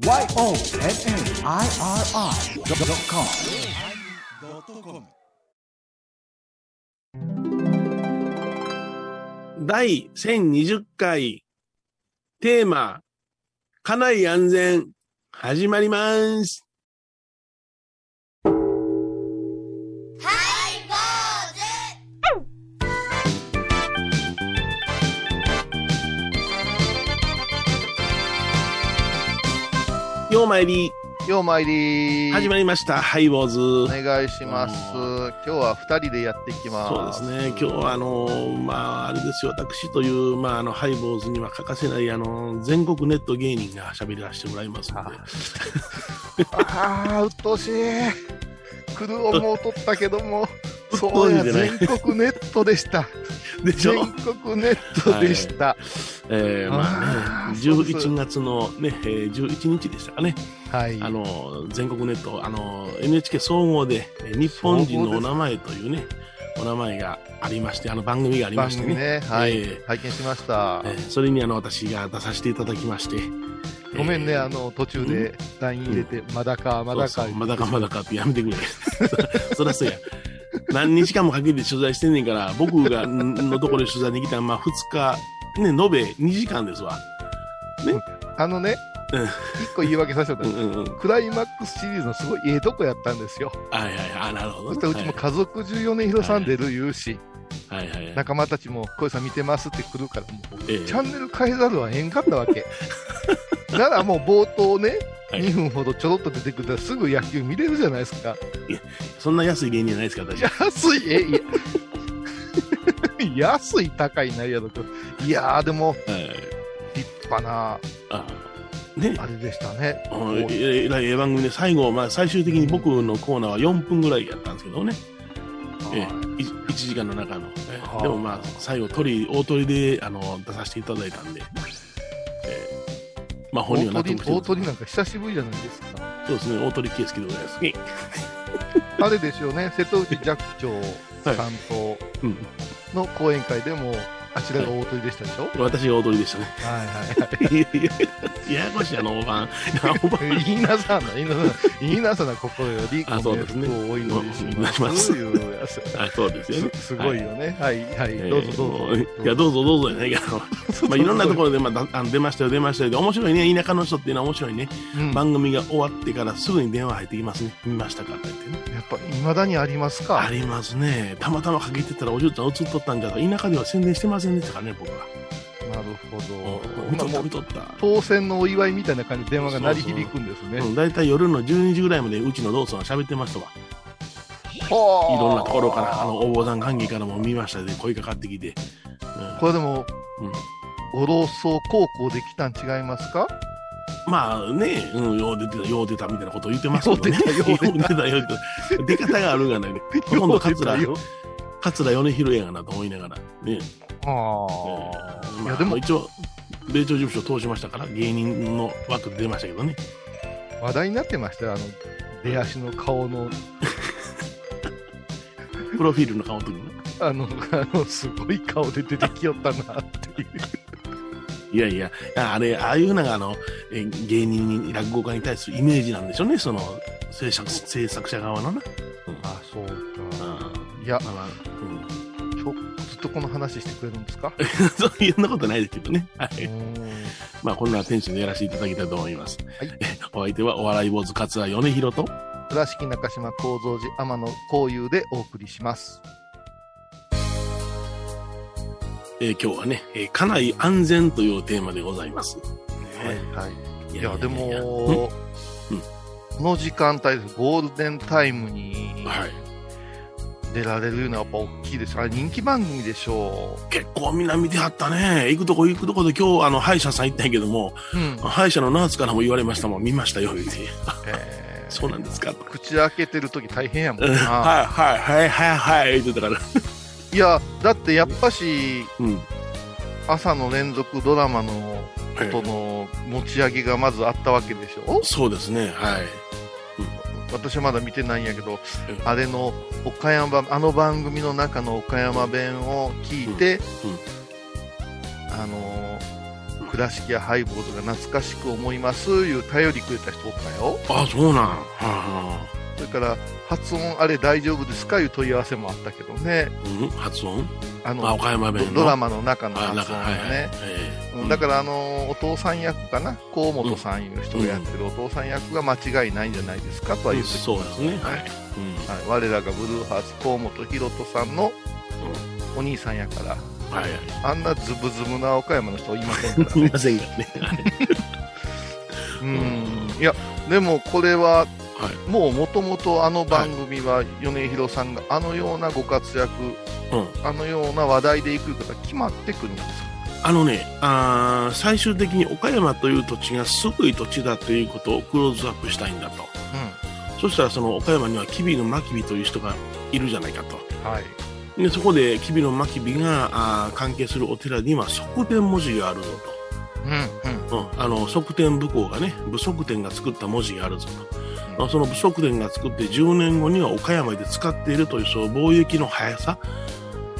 YONNIRI.com 第1020回テーマ、家内安全、始まります。ようまいり、ようまいり。始まりました、ハイボーズ。お願いします。今日は二人でやっていきそうま。ですすね、今日はあのまあ、あれですよ、私という、まあ、あのハイボーズには欠かせないあの全国ネット芸人が喋らせてもらいますので、ああ、うっとうしい。来る思うとったけども、そううや、全国ネットでした。でしょ？全、国ネットでした。えーまあね、あーそう。です11月の、ねえー11日でしたかね、はい。あの全国ネット、あの NHK 総合で、えー日本人のお名前というね、お名前がありまして、あの番組がありま番してね、組ね、はい、えー。拝見しました。えーそれにあの私が出させていただきまして、ごめんね、えーあの、途中で LINE 入れて、まだか、まだか。まだかまだかってやめてくれ。そりゃそうや。何日間もかけて取材してんねんから、僕がんのところで取材に来たのは、まあ2日、ね、延べ2時間ですわ。あのねうん、一個言い訳させてもらうんうんうん。クライマックスシリーズのすごいええとこやったんですよ。はいはいはい。あ、なるほど、そしてうちも家族中米広さん出る言うし、はいはいはい。仲間たちも小井さん見てますって来るから、もうええチャンネル変えざるはえんかったわけ。ならもう冒頭ね、はい2分ほどちょろっと出てくれたらすぐ野球見れるじゃないですか。そんな安い芸人じゃないですか、私。安い、え、いや安い高いないやろと。いやーでも、はい立派な、あね。あれでしたね。うんええらいええ番組で最後、まあ、最終的に僕のコーナーは4分ぐらいやったんですけどね、ええはいい1時間の中の、でもまあ最後鳥大鳥であの出させていただいたんで、ええまあ本人は納大鳥得してる大鳥なんか久しぶりじゃないですか。そうですね大鳥圭介でございます。ねあれですよね、瀬戸内寂聴さんと うん。の講演会でも、あちらが大鳥でしたでしょ、私が大鳥でしたね。はいはいはい。いやいやややこしいあの大判大判言いなさんな、言いなさんな、言いなさんな心より、あそうですねご冥福をお祈りしおます。あそうですよねすすごいよね。はい、はい、ええどうぞどうぞ。もいやどうぞどうぞいけどまあいろんなところで、まあ、だあの出ましたよ出ましたよで面白いね田舎の人っていうのは面白いねうん番組が終わってからすぐに電話入ってきますね。見ましたかって言ってね。やっぱ、未だにありますか？ありますね。たまたまかけてたらお嬢ちゃん映っとったんじゃと田舎では宣伝してませんでしたからね、僕は。なるほ見とど。った見とった。当選のお祝いみたいな感じで電話が鳴り響くんですね。うん、大体夜の12時ぐらいまでうちのローソンは喋ってましたわ。はいろんなところから、あの、応募団関係からも見ましたで、声かかってきて。これでも、うんご老荘高校で来たん違いますか？まあね、うん、よう出てた、よう出たみたいなことを言ってますけどね。よう出たよう出た出方があるがないね。ほとんど桂米広やがなと思いながら。ね。あえーあ。いや、でもまあ、、一応、米朝事務所通しましたから、芸人の枠で出ましたけどね。話題になってましたよ。あの、出足の顔の、プロフィールの顔の時にね。あの、あの、すごい顔で出てきよったなっていう。いやいや、あれ、ああいうのが、あの、え芸人に、落語家に対するイメージなんでしょうね、その、制作制作者側のな。あ、そうか。うんいや、まあとこの話してくれるんですか？そういうなことないですけどね。はい。まあ、こんなテンションでやらせていただきたいと思います。はいえお相手は、お笑い坊主桂米広と、倉敷中島幸三寺天野幸雄でお送りします。えー今日はね、えー家内安全というテーマでございます。はいはい。いや、でも、うん？この時間帯です、ゴールデンタイムにはい。出られるのはやっぱ大きいです。あれ人気番組でしょ結構みんな見てはったね。行くとこ行くとこで今日、あの、歯医者さん行ったんやけども、う。うん。歯医者のナースからも言われましたもん、見ましたよ、言うて。えー そうなんですか。口開けてる時大変やもんうんな。はい、はい、はい、はい、はい、言ってたから。いや、だってやっぱし、うん。朝の連続ドラマのえとの持ち上げがまずあったわけでしょ？そうですね、はい。私はまだ見てないんやけどうん、あれの岡山、あの番組の中の岡山弁を聞いて、うん。あのー倉敷やハイボールが懐かしく思いますいう頼りくれた人おったよ。あ、そうなん。はあ、それから発音あれ大丈夫ですかいう問い合わせもあったけどねうん、発音？あのあ、岡山弁の？ドドラマの中のあ、発なんか、はいはい。だからあのお父さん役かな？河本さんいう人がやってるお父さん役が間違いないんじゃないですかとはえ言ってそうですね。はい。うん。はい、我らがブルーハーツ河本大翔さんのお兄さんやからはいはい。あんなズブズブな岡山の人いませんからね すみませんがね。はい うんいやでもこれははい。もうもともとあの番組は米広さんがあのようなご活躍うん。あのような話題でいくことが決まってくるんですあのね、あー最終的に岡山という土地がすごい土地だということをクローズアップしたいんだと。そしたらその岡山には吉備の真備という人がいるじゃないかと。はいでそこで吉備の真備があー関係するお寺には側天文字があるぞうんうんと。うん、あの側天武功がね、武則天が作った文字があるぞと。あその武則天が作って10年後には岡山で使っているというその貿易の速さ、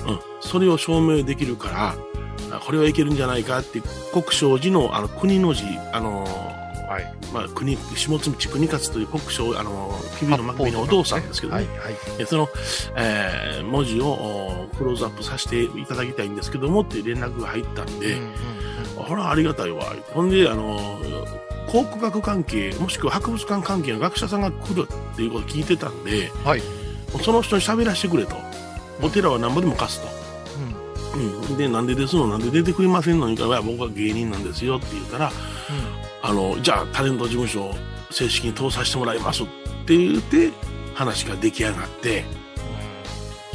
うん、それを証明できるから、あこれはいけるんじゃないかって国正寺のあの国の字、あのはい。まあ、国下津道国勝という国正あの吉備の真備のお父さんですけどね、はいはい。えその、えー文字をおクローズアップさせていただきたいんですけどもっていう連絡が入ったんで、うんうんほら、ありがたいわ。ほんで、あの、考古学関係、もしくは博物館関係の学者さんが来るっていうことを聞いてたんで、うんはいその人に喋らせてくれと。お寺は何ぼでも貸すと。うん。で、なんでですの？なんで出てくれませんの？にか僕は芸人なんですよって言ったら、あの、じゃあタレント事務所を正式に通させてもらいますって言って、話が出来上がって、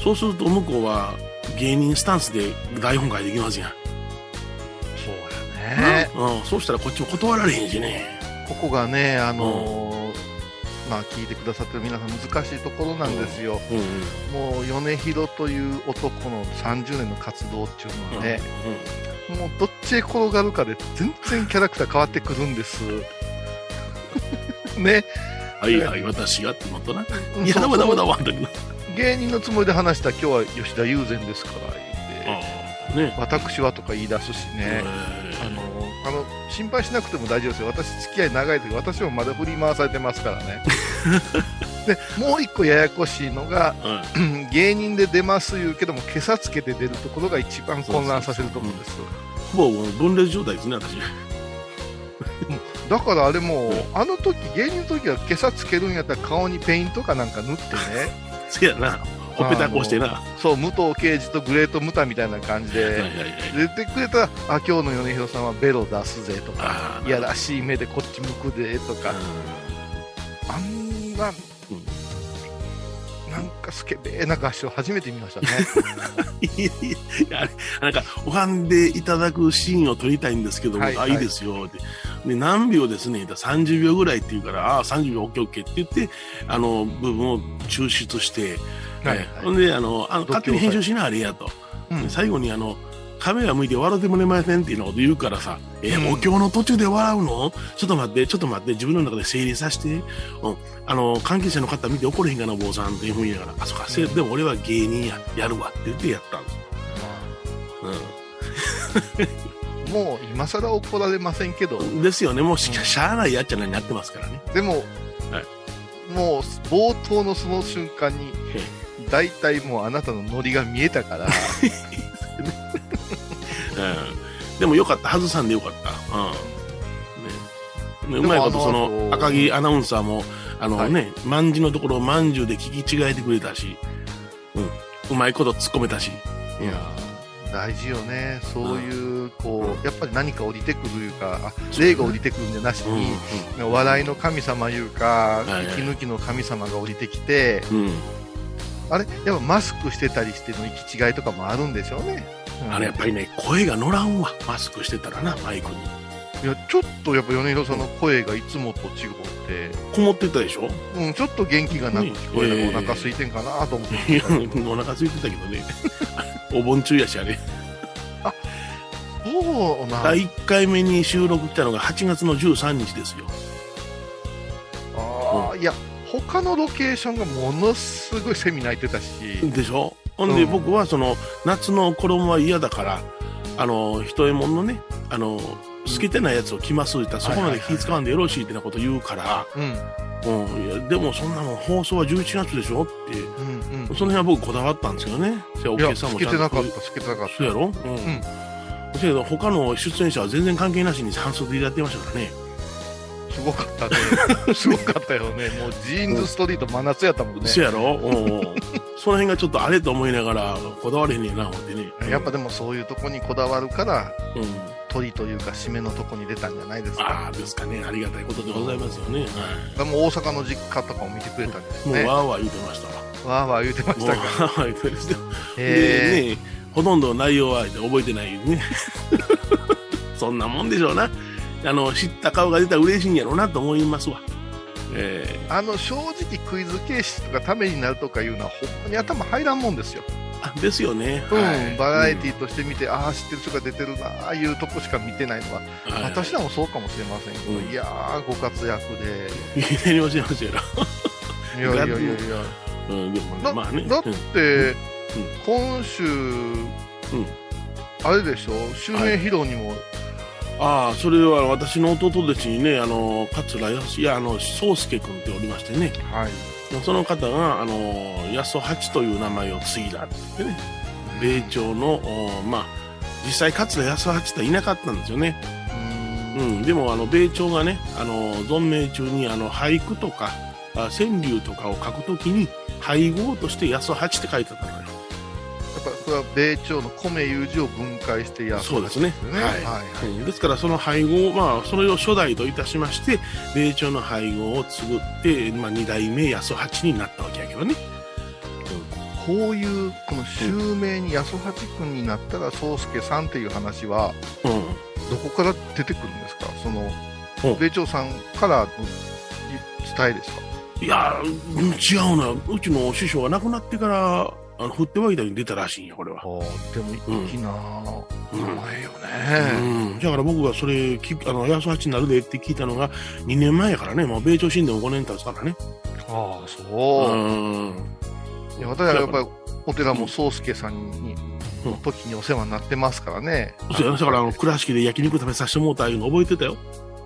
そうすると向こうは芸人スタンスで台本書いてきますやん。そうやねうん、そうしたらこっちも断られへんしね。ここがねあのーまあ聞いてくださってる皆さん難しいところなんですよ、うんうん。もう米広という男の30年の活動っていうのはね、もうどっちへ転がるかで全然キャラクター変わってくるんです。ね。はいはい、私がってことな。うんいや、だまだまだそうわだ。芸人のつもりで話した今日は吉田友禅ですから言って、ね。私はとか言い出すしね。あのあの心配しなくても大丈夫ですよ、私、付き合い長い時私もまだ振り回されてますからね。でもう一個ややこしいのが、うん 芸人で出ます言うけども、今朝つけて出るところが一番混乱させると思うんです。ほぼもう分裂状態ですね、私。だからあれもう、うんあの時芸人の時は今朝つけるんやったら顔にペイントかなんか塗ってね、せやな。ほっぺたこうしてな。はそう、武藤敬司とグレート・ムタみたいな感じで。出てくれたら、あ、今日の米広さんはベロ出すぜとか、ああ。いやらしい目でこっち向くでとか、あんな、なんかスケベーな合唱初めて見ましたね。いやなんか、おはんでいただくシーンを撮りたいんですけども、あ、はいはいいいですよって。で、何秒ですね、言ったら30秒ぐらいって言うから、ああ、30秒、オッケーオッケーって言って、あの、部分を抽出して、はいえほんで、あの、あの勝手に編集しなあれやと。うん。で最後にあの、カメラ向いて笑ってもらえませんっていうのを言うからさ、え、うん。お経の途中で笑うの？ちょっと待って、ちょっと待って、自分の中で整理させて、うん、あの、関係者の方見て怒れへんかな、坊さんっていうふうに言いながら、あ、そっか、せでも俺は芸人や、やるわって言ってやったんです。もう今更怒られませんけど、うん。ですよね、もうし,、しゃあないやっちゃなになってますからね。でも、はいもう冒頭のその瞬間にえ、大体もうあなたのノリが見えたから、うん。でもよかった、外さんでよかった。うん。ね。ねうもまいこと、そあの赤木アナウンサーも、あのはいね、まんじのところをまんじゅうで聞き違えてくれたし、うん。うまいこと突っ込めたし。いやー大事よね、そういう、こう、やっぱり何か降りてくるいうか、あ霊が降りてくるんじゃなしうん。に、笑いの神様いうか、息抜きの神様が降りてきて。あれ？やっぱマスクしてたりしての行き違いとかもあるんでしょうね。うんあれやっぱりね、声が乗らんわ。マスクしてたらな、マイクに。いや、ちょっとやっぱ米広さんの声がいつもと違って、こもってたでしょ？うん、ちょっと元気がなく聞こえる、ええお腹空いてんかなと思っていや聞いてたけど。お腹空いてたけどね。お盆中やし、あれ。そうな、第1回目に収録来たのが8月の13日ですよ。あーいや、他のロケーションがものすごいセミ泣いてたし、でしょ？ほんで、うん。僕はその夏の衣は嫌だからあの一右衛門のねあの透けてないやつを着ますって言ったらそこまで気使わんでよろしいってなこと言うから、うん。うん、いやでもそんなもん放送は11月でしょって、うんうん。その辺は僕こだわったんですけどね。じゃあ、お客さん透けもちゃんと。てなかった、透けてなかった。そうやろ？うん。んだけど他の出演者は全然関係なしに半袖でやってましたからね。すごかったね。すごかったよね。もうジーンズストリート真夏やったもんね。そうやろ？うんうん。その辺がちょっとあれと思いながら、こだわれへんねんな、思ってね。やっぱでもそういうとこにこだわるから、うん。鳥というか締めのとこに出たんじゃないですか。ああ、ですかね。ありがたいことでございますよね。はでも大阪の実家とかも見てくれたんですい。もうね。わーわー言うてましたわ。わーわー言うてましたかーわー言うてました。ら。へでね、ほとんど内容は覚えてないね。そんなもんでしょうな。あの、知った顔が出たら嬉しいんやろうなと思いますわ。えーあの正直クイズ形式とかためになるとかいうのはほんまに頭入らんもんですよ。ですよね。うん、はい。バラエティーとして見て、ああ、知ってる人が出てるな、ああいうとこしか見てないのは、うんはい。私らもそうかもしれませんけど、うん。いやー、ご活躍で、いきなり教えましたよ。いや。いやいやいや、うん、だまあね。だって、うん。今週、あれでしょ、襲名披露にも、ああ、それは私の弟弟子にね、あの、桂康、いや、あの、宗介君っておりましてね、はい、その方が、あの、安八という名前を継いだって言ってね、米朝の、おまあ、実際桂安八っていなかったんですよね。うーん。うん、でも、あの、米朝がね、あの、存命中に、あの、俳句とか、あ川柳とかを書くときに、配合として安八って書いてたのぱこれは米朝の米いう字を分解してやそうですね。はいはい。ですからその配合、まあ、それを初代といたしまして米朝の配合を継ぐって、まあ、2代目安八になったわけやけどね、こういうこの襲名に安八君になったら宗介さんっていう話はうん、どこから出てくるんですか？そのうん。米朝さんからの伝えですか？いやうん違うな。うちの師匠が亡くなってからあの振って湧いたに出たらしいんやこれは、ああでもうん粋なうん。名前ようね、ん、だから僕がそれ聞くあの安八になるでって聞いたのが2年前やからね。もう米朝神殿も5年経つからね。ああそう、うん。いや私はやっぱりお寺も宗介さんに、うん。の時にお世話になってますからね、そうやな。だからあの倉敷で焼肉食べさせてもうたいうの覚えてたよ。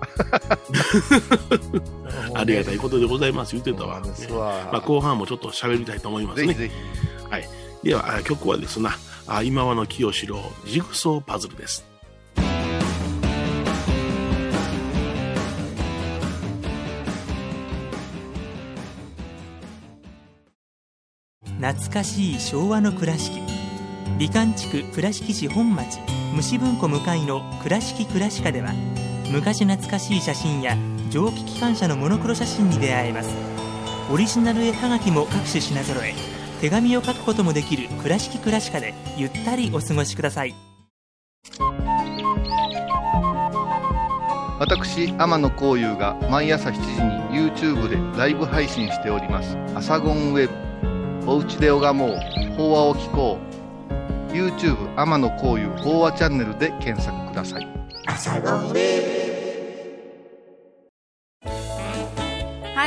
ありがたいことでございます言ってたわ、そうなんですわ、まあ、後半もちょっと喋りたいと思いますね。ぜひぜひでは、あ曲はですな、あ今和の清志郎、ジグソーパズルです。懐かしい昭和の倉敷。美観地区倉敷市本町虫文庫向かいの「倉敷倉歯科」では昔懐かしい写真や蒸気機関車のモノクロ写真に出会えます。オリジナル絵はがきも各種品揃え手紙を書くこともできる「倉敷倉歯科」でゆったりお過ごしください。私天野幸雄が毎朝7時に YouTube でライブ配信しております「アサゴンウェブ」「おうちで拝もう。法話を聞こう」YouTube 天野幸雄法話チャンネルで検索ください。ハイ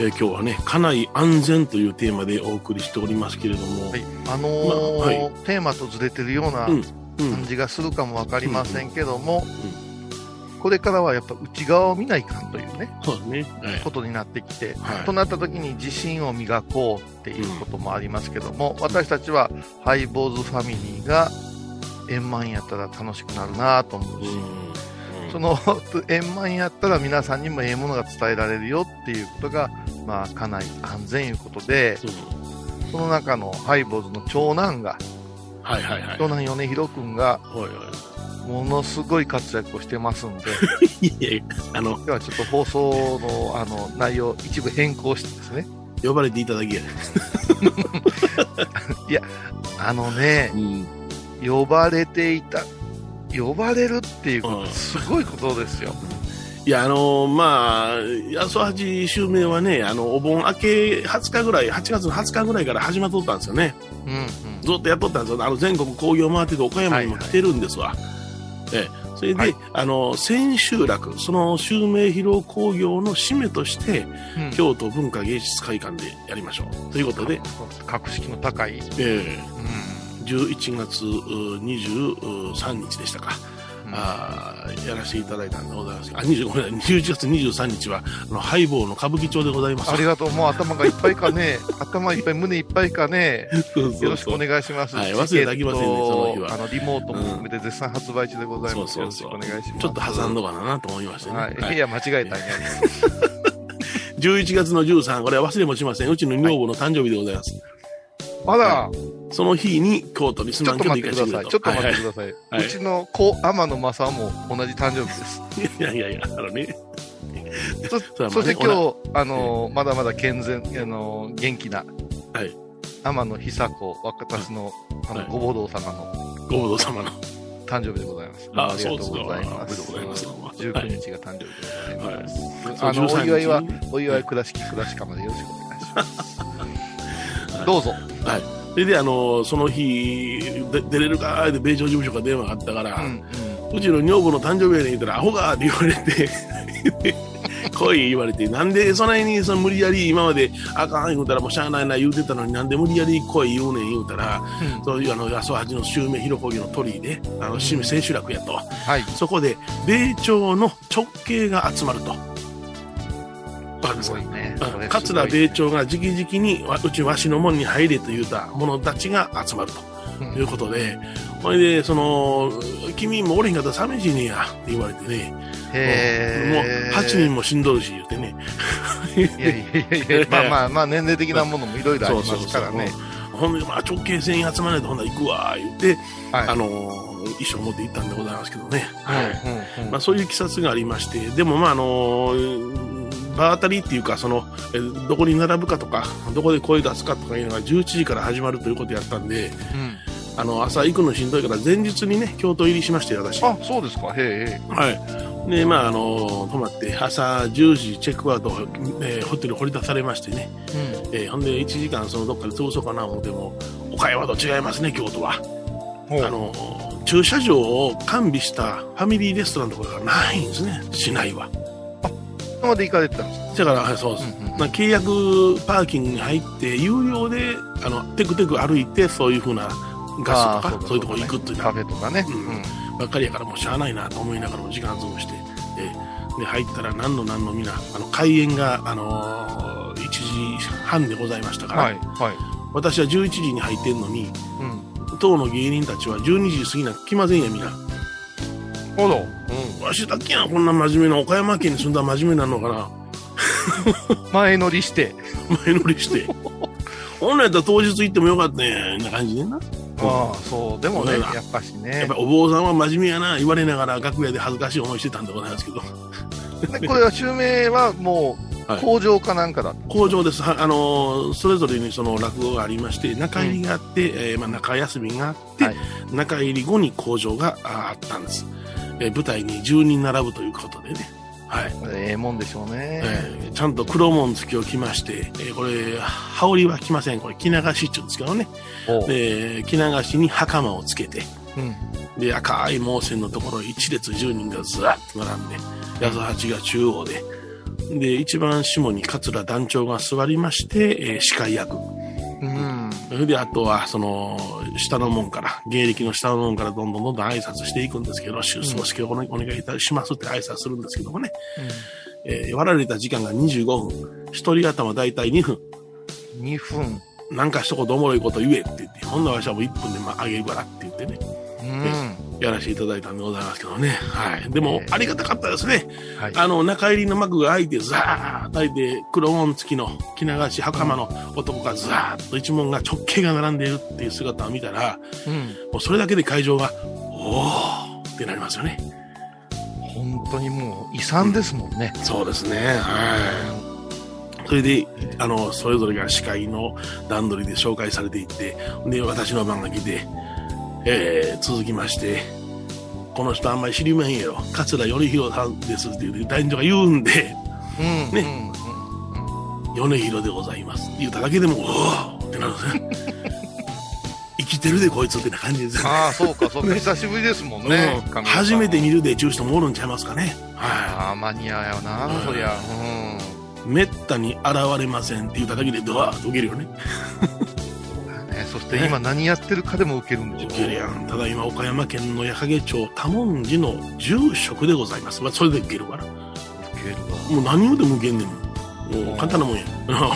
えー今日はね、家内安全というテーマでお送りしておりますけれども、はい、あのーまあはい。テーマとずれてるようなうんうん。感じがするかもわかりませんけども、これからはやっぱ内側を見ないかんというね、そうね。はい。ことになってきて、はい。となった時に自信を磨こうっていうこともありますけども、私たちはハイボーズファミリーが円満やったら楽しくなるなと思うし、うんその 円満やったら皆さんにもええものが伝えられるよっていうことが、まあ、かなり安全いうことで、うんその中のハイボーズの長男が、はいはいはい。長男米広くんが、ものすごい活躍をしてますんで、あの、今日はちょっと放送のあの内容、一部変更してですね、呼ばれていただきや。あのねう、ん。呼ばれていた、呼ばれるっていうこと、うんすごいことですよ。いや、あのまあ、八十八襲名はね、あの、お盆明け20日ぐらい、8月の20日ぐらいから始まっとったんですよね。うんうん。ずっとやっとったんですよ。あの、全国工業回ってて岡山にも来てるんですわ。ええ。それで、はいあの、千秋楽、その襲名披露工業の締めとして、うん京都文化芸術会館でやりましょう。ということで、格式の高い、えうんえ11月う23日でしたか。うんあーやらせていただいたんでございます。あ、20ごめんなさい、11月23日は、あの、ハイボーの歌舞伎町でございます。ありがとう。もう頭がいっぱいかね。頭いっぱい、胸いっぱいかね。よろしくお願いします。はい忘れてあきませんねその日はあの、リモートも含めて絶賛発売中でございます。そうそうそうよろしくお願いします。ちょっと挟んどかななと思いましてね。はい。はいいや、間違えたんや。11月の13、これは忘れもしません。うちの女房の誕生日でございます。まだ、その日に京都にすちょっとまん京都待ってください。行かせてくれと。ちょっと待ってはいください。はいうちの子、天野正も同じ誕生日です。はいいやいやいや、あのね。そそして今日、あのーまだまだ健全、あのー元気な、はい天野久子、私の、あの、はいごぼ堂様のご報道様の。誕生日でございます。あありがとうございます。ありがとうございます19日が誕生日でございます。はいあの、お13祝いはお祝い倉敷倉敷までよろしくお願いします。どうぞ。はい。それで、あの、その日、で出れるかって米朝事務所から電話があったから、うんうちの女房の誕生日やねん言ったら、アホがって言われて、来い言われて、なんでそないにその無理やり今まであかん言うたらもうしゃあないな言うてたのになんで無理やり来い言うねん言うたら、うん。そういうあの、八十八の襲名広工業の鳥居で、あの、締め千秋楽やと。はい。そこで、米朝の直系が集まると。わかりますすかごいね。桂米朝が直々にわうちわしの門に入れと言うた者たちが集まるとうんいうことで、ほいで、その、君もおれへんかったら寂しいねやって言われてね、もへう8人も死んどるし言うてね、いやいやいやいや、まあまあまあ、年齢的なものもいろいろありますからね。ほんで、まあ、直系戦に集まらないとほんなら行くわ、言って、はい。あの、衣装持って行ったんでございますけどね。はい。まあ、そういう経緯がありまして、でもまああの場当たりっていうかそのえどこに並ぶかとかどこで声出すかとかいうのが11時から始まるということやったんでうん。あの朝行くのしんどいから前日にね京都入りしまして私。はあ、そうですか。へえ。い。でまああの泊まって朝10時チェックアウト、えーホテル掘り出されましてね、うん。えーほんで1時間そのどっかで潰そうかな思っても岡山と違いますね京都は。あの駐車場を完備したファミリーレストランとかがないんですね市内は。今まで行かれてたんですか？だから、はいそうです。うんうんまあ契約パーキングに入って、有料で、あの、テクテク歩いて、そういうふうなガスとか、そういうところ行くっていうのカフェとかね。うんうんばっかりやから、もうしゃあないなと思いながらも時間潰して、えーで、入ったら何の何の皆、あの、開演が、あのー1時半でございましたから、はい。はい。私は11時に入ってんのに、うん。当の芸人たちは12時過ぎな来ませんや、皆。ほど。うわしだけやん、こんな真面目な、岡山県に住んだら真面目なのかな。ん。前乗りして。前乗りして。本来やったら当日行ってもよかったねんな感じでな。ああ、そう。でもね、うんやっぱしやっねぱ。りお坊さんは真面目やな、言われながら楽屋で恥ずかしい思いしてたんでございますけど。で これは襲名はもう、はい工場かなんかだった。工場です。はあのーそれぞれにその落語がありまして、中入りがあって、えーまあ、中休みがあって、はい中入り後に工場がああったんです。えー舞台に10人並ぶということでね。はい。ええもんでしょうね。えーちゃんと黒紋付きを着まして、えーこれ、羽織は着ません。これ、着流しって言うんですけどね。で、着流しに袴をつけて、うん。で、赤い毛線のところ一列10人がずらっと並んで、八十八が中央で、で、一番下に桂団長が座りまして、えー司会役。うん。それで、あとは、その、下の門から、芸歴の下の門からどんどんどんどん挨拶していくんですけど、出走式をお願いいたしますって挨拶するんですけどもね、えー割られた時間が25分、一人頭だいたい2分、2分。なんか一言おもろいこと言えって言って、ほんならわしはもう1分でまああげるからって言ってね、うん。やらせていただいたんでございますけどね。はい。でも、ありがたかったですね。はい、あの、中入りの幕が開いて、ザーッと開いて、黒門付きの着流し袴の男がザーッと一門が直径が並んでいるっていう姿を見たら、うん、もうそれだけで会場が、おーってなりますよね。本当にもう遺産ですもんね。そうですね。はい。それで、あの、それぞれが司会の段取りで紹介されていって、で、私の番が来て、えー、続きまして、この人あんまり知りまへんやろ。桂米広さんですって言う男女が言うんで、うん、ね、うん、米広でございますって言っただけでも、おおってなるんですね。生きてるでこいつってな感じですああ、そうか、そうか、久しぶりですもんね。うん、初めて見るでちゅう人もおるんちゃいますかね。はい。ああ、マニアやな、そりゃ。うん。めったに現れませんって言っただけでドワーッと受けるよね。そして今何やってるかでも受けるんでしょ受けるやん。ただ今岡山県の矢掛町多文字の住職でございます。まあ、それで受けるから。受けるわ。もう何をでも受けんねん。もう簡単なもんや。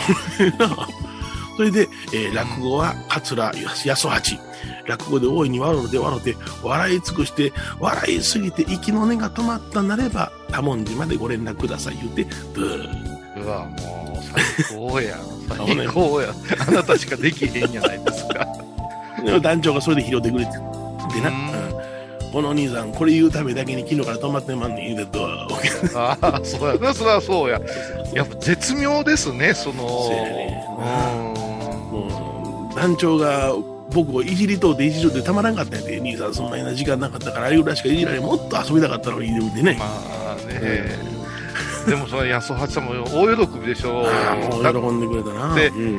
それで、えー、落語は桂安八。落語で大いに笑うで笑うて、笑い尽くして、笑いすぎて息の根が止まったなれば、多文字までご連絡ください言うて、ブー。うわ、もう最高や。最高や。あなたしかできへんじゃないですか。団長がそれで拾ってくれて。でな、うん、この兄さん、これ言うためだけに昨日から止まってまんねん言うてと。ああ、そうやな、そりゃそうや。やっぱ絶妙ですね、その。そうやね。もう、団長が、僕をいじりとっていじるってたまらんかったんやで、兄さんそんなような時間なかったから、あれぐらいしかいじられもっと遊びたかったのに、でね。まあね。でもそれ安八さんも大喜びでしょ。う。喜んでくれたな。で、うん。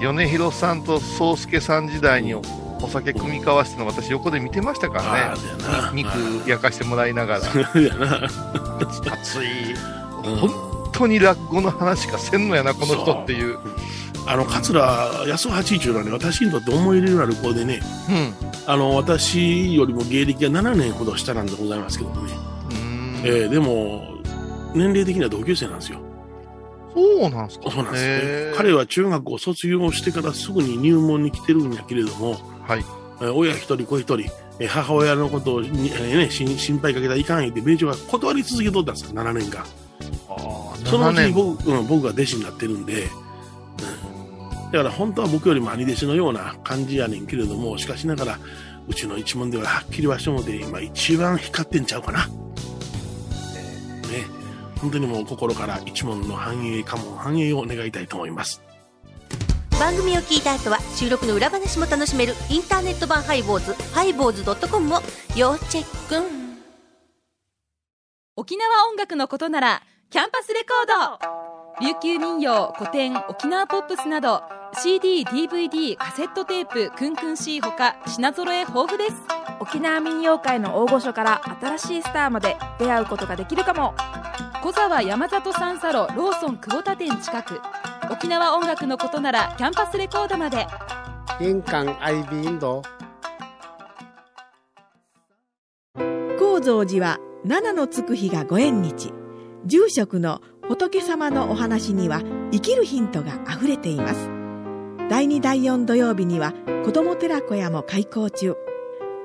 米広さんと宗介さん時代にお酒組み交わしての私横で見てましたからね。肉焼かしてもらいながら。熱い。本当に落語の話しかせんのやなこの人っていう。あの桂安八中のね私にとって思い入れのある子でね、うん、あの私よりも芸歴が7年ほど下なんでございますけどもね、えー、でも年齢的には同級生なんですよそうなんですか？そうなんですね。彼は中学を卒業してからすぐに入門に来てるんやけれども、はい。親一人子一人、母親のことをね、心配かけたらいかん言って、米朝が断り続けとったんですよ、7年間。あそのうちに僕,、うん、僕が弟子になってるんで、うん、だから本当は僕よりも兄弟子のような感じやねんけれども、しかしながら、うちの一門でははっきりはしてもで、今一番光ってんちゃうかな。ね。本当にもう心から一問の繁栄家紋繁栄を願いたいと思います。番組を聞いた後は収録の裏話も楽しめるインターネット版ハイボーズハイボーズドットコムを要チェック。沖縄音楽のことならキャンパスレコード。琉球民謡古典沖縄ポップスなど CD、DVD、カセットテープ、クンクン C ほか品揃え豊富です。沖縄民謡界の大御所から新しいスターまで出会うことができるかも小沢山里三佐路ローソン久保田店近く。沖縄音楽のことならキャンパスレコードまで。印鑑アイビーンド。高蔵寺は七のつく日がご縁日。住職の仏様のお話には生きるヒントがあふれています。第2第4土曜日には子ども寺小屋も開校中。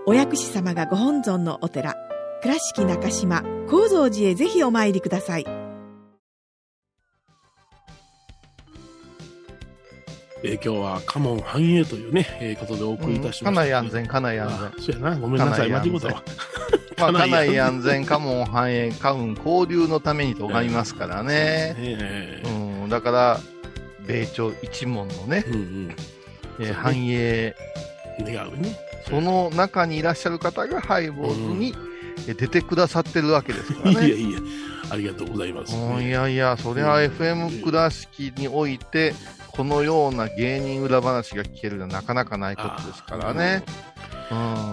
お薬師様がご本尊のお寺。倉敷中島・高蔵寺へぜひお参りくださいえー、今日は家門繁栄というね、えー、ことでお送りいたしました、うん、家内安全、家内安全。そうやな、ごめんなさい、間違うたわ。まあ、家内安全、家門繁栄、家運交流のためにと拝みますからね。えー、うん、だから、米朝一門のね、うんうんえー、繁栄。願うね。その中にいらっしゃる方がハイボーズに、うん出てくださってるわけですからね。いやいや、ありがとうございます、ね、いやいや、そりゃ FM 倉敷において、このような芸人裏話が聞けるのはなかなかないことですからね。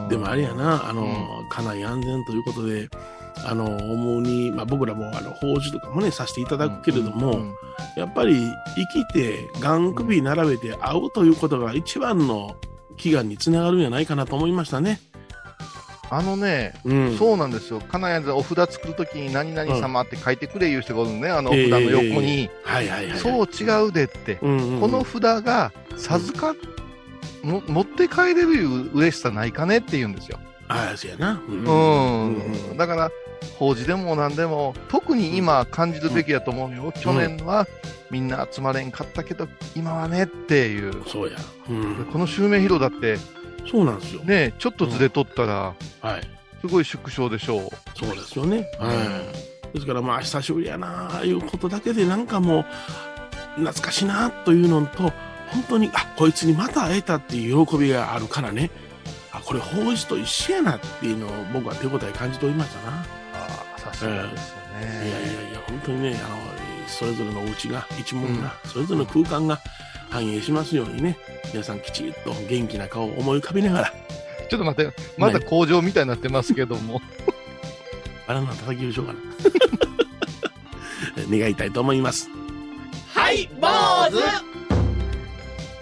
でもあれやな、あの、うん、家内安全ということで、あの、思うに、まあ僕らもあの、法事とかもね、させていただくけれども、うんうんうん、やっぱり生きて、がん首並べて会うということが一番の祈願につながるんじゃないかなと思いましたね。あのね、うん、そうなんですよ。金谷でお札作るときに何々様って書いてくれいう人がおるのね、あのお札の横に。そう違うでって、うんうんうん、この札が授か、も持って帰れる嬉しさないかねって言うんですよ。ああ、そうやな。うん。だから、法事でも何でも、特に今感じるべきやと思うよ。去年はみんな集まれんかったけど、今はねっていう。そうや。うん、この襲名披露だって、そうなんですよ。ねちょっとずれとったら、はい。すごい縮小でしょう。そうですよね。はい。ですからまあ、久しぶりやなあいうことだけでなんかもう、懐かしいなというのと、本当に、あ、こいつにまた会えたっていう喜びがあるからね。あ、これ法事と一緒やなっていうのを僕は手応え感じておりましたな。ああ、さすがですよね、えー。いやいやいや、本当にね、あの、それぞれのお家が、一門が、うん、それぞれの空間が反映しますようにね、皆さんきちっと元気な顔を思い浮かべながら。ちょっと待って、まだ工場みたいになってますけども。バナナ叩きましょうかな。願いたいと思います。はい、坊主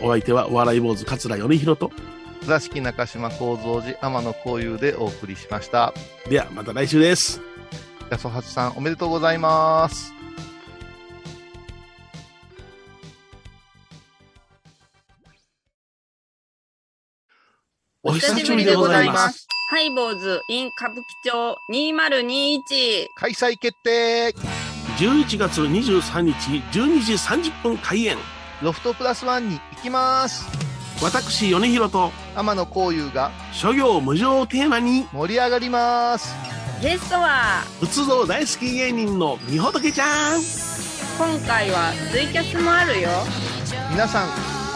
お相手はお笑い坊主桂米宏と倉敷中島幸三寺天野幸雄でお送りしましたではまた来週です安尾八さんおめでとうございますお久しぶりでございます。ハイボーズ in 歌舞伎町2021開催決定。11月23日12時30分開演。ロフトプラスワンに行きます。私米広と天野幸雄が諸行無常をテーマに。盛り上がります。ゲストは仏像大好き芸人のみほとけちゃん。今回はツイキャスもあるよ。皆さん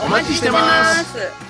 お待ちしてます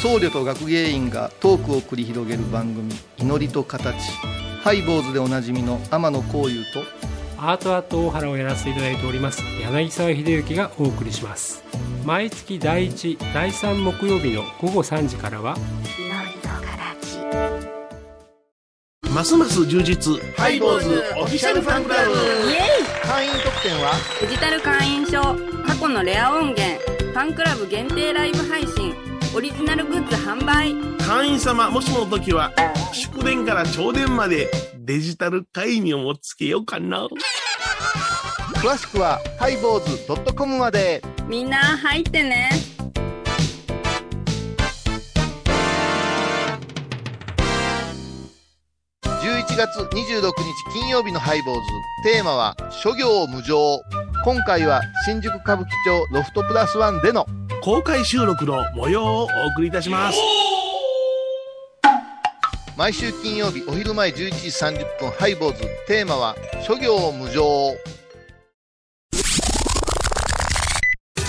僧侶と学芸員がトークを繰り広げる番組「祈りと形」ハイボーズでおなじみの天野幸雄とアート、アート大原をやらせていただいております柳沢秀幸がお送りします。毎月第1第3木曜日の午後3時からはますます充実。ハイボーズオフィシャルファンクラブ。イエイ。会員特典は？デジタル会員証過去のレア音源ファンクラブ限定ライブ配信オリジナルグッズ販売。会員様もしもの時は祝電から朝電までデジタル会員をもつけようかな。詳しくはハイボーズ .com まで。みんな入ってね。11月26日金曜日のハイボーズ。テーマは諸行無常。今回は新宿歌舞伎町ロフトプラスワンでの公開収録の模様をお送りいたします。毎週金曜日お昼前11時30分ハイボーズ。テーマは諸行無常。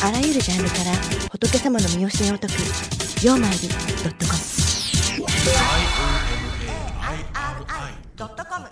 あらゆるジャンルから仏様の見教えを解く「曜マイルドットコム」「IOMAIRI.com」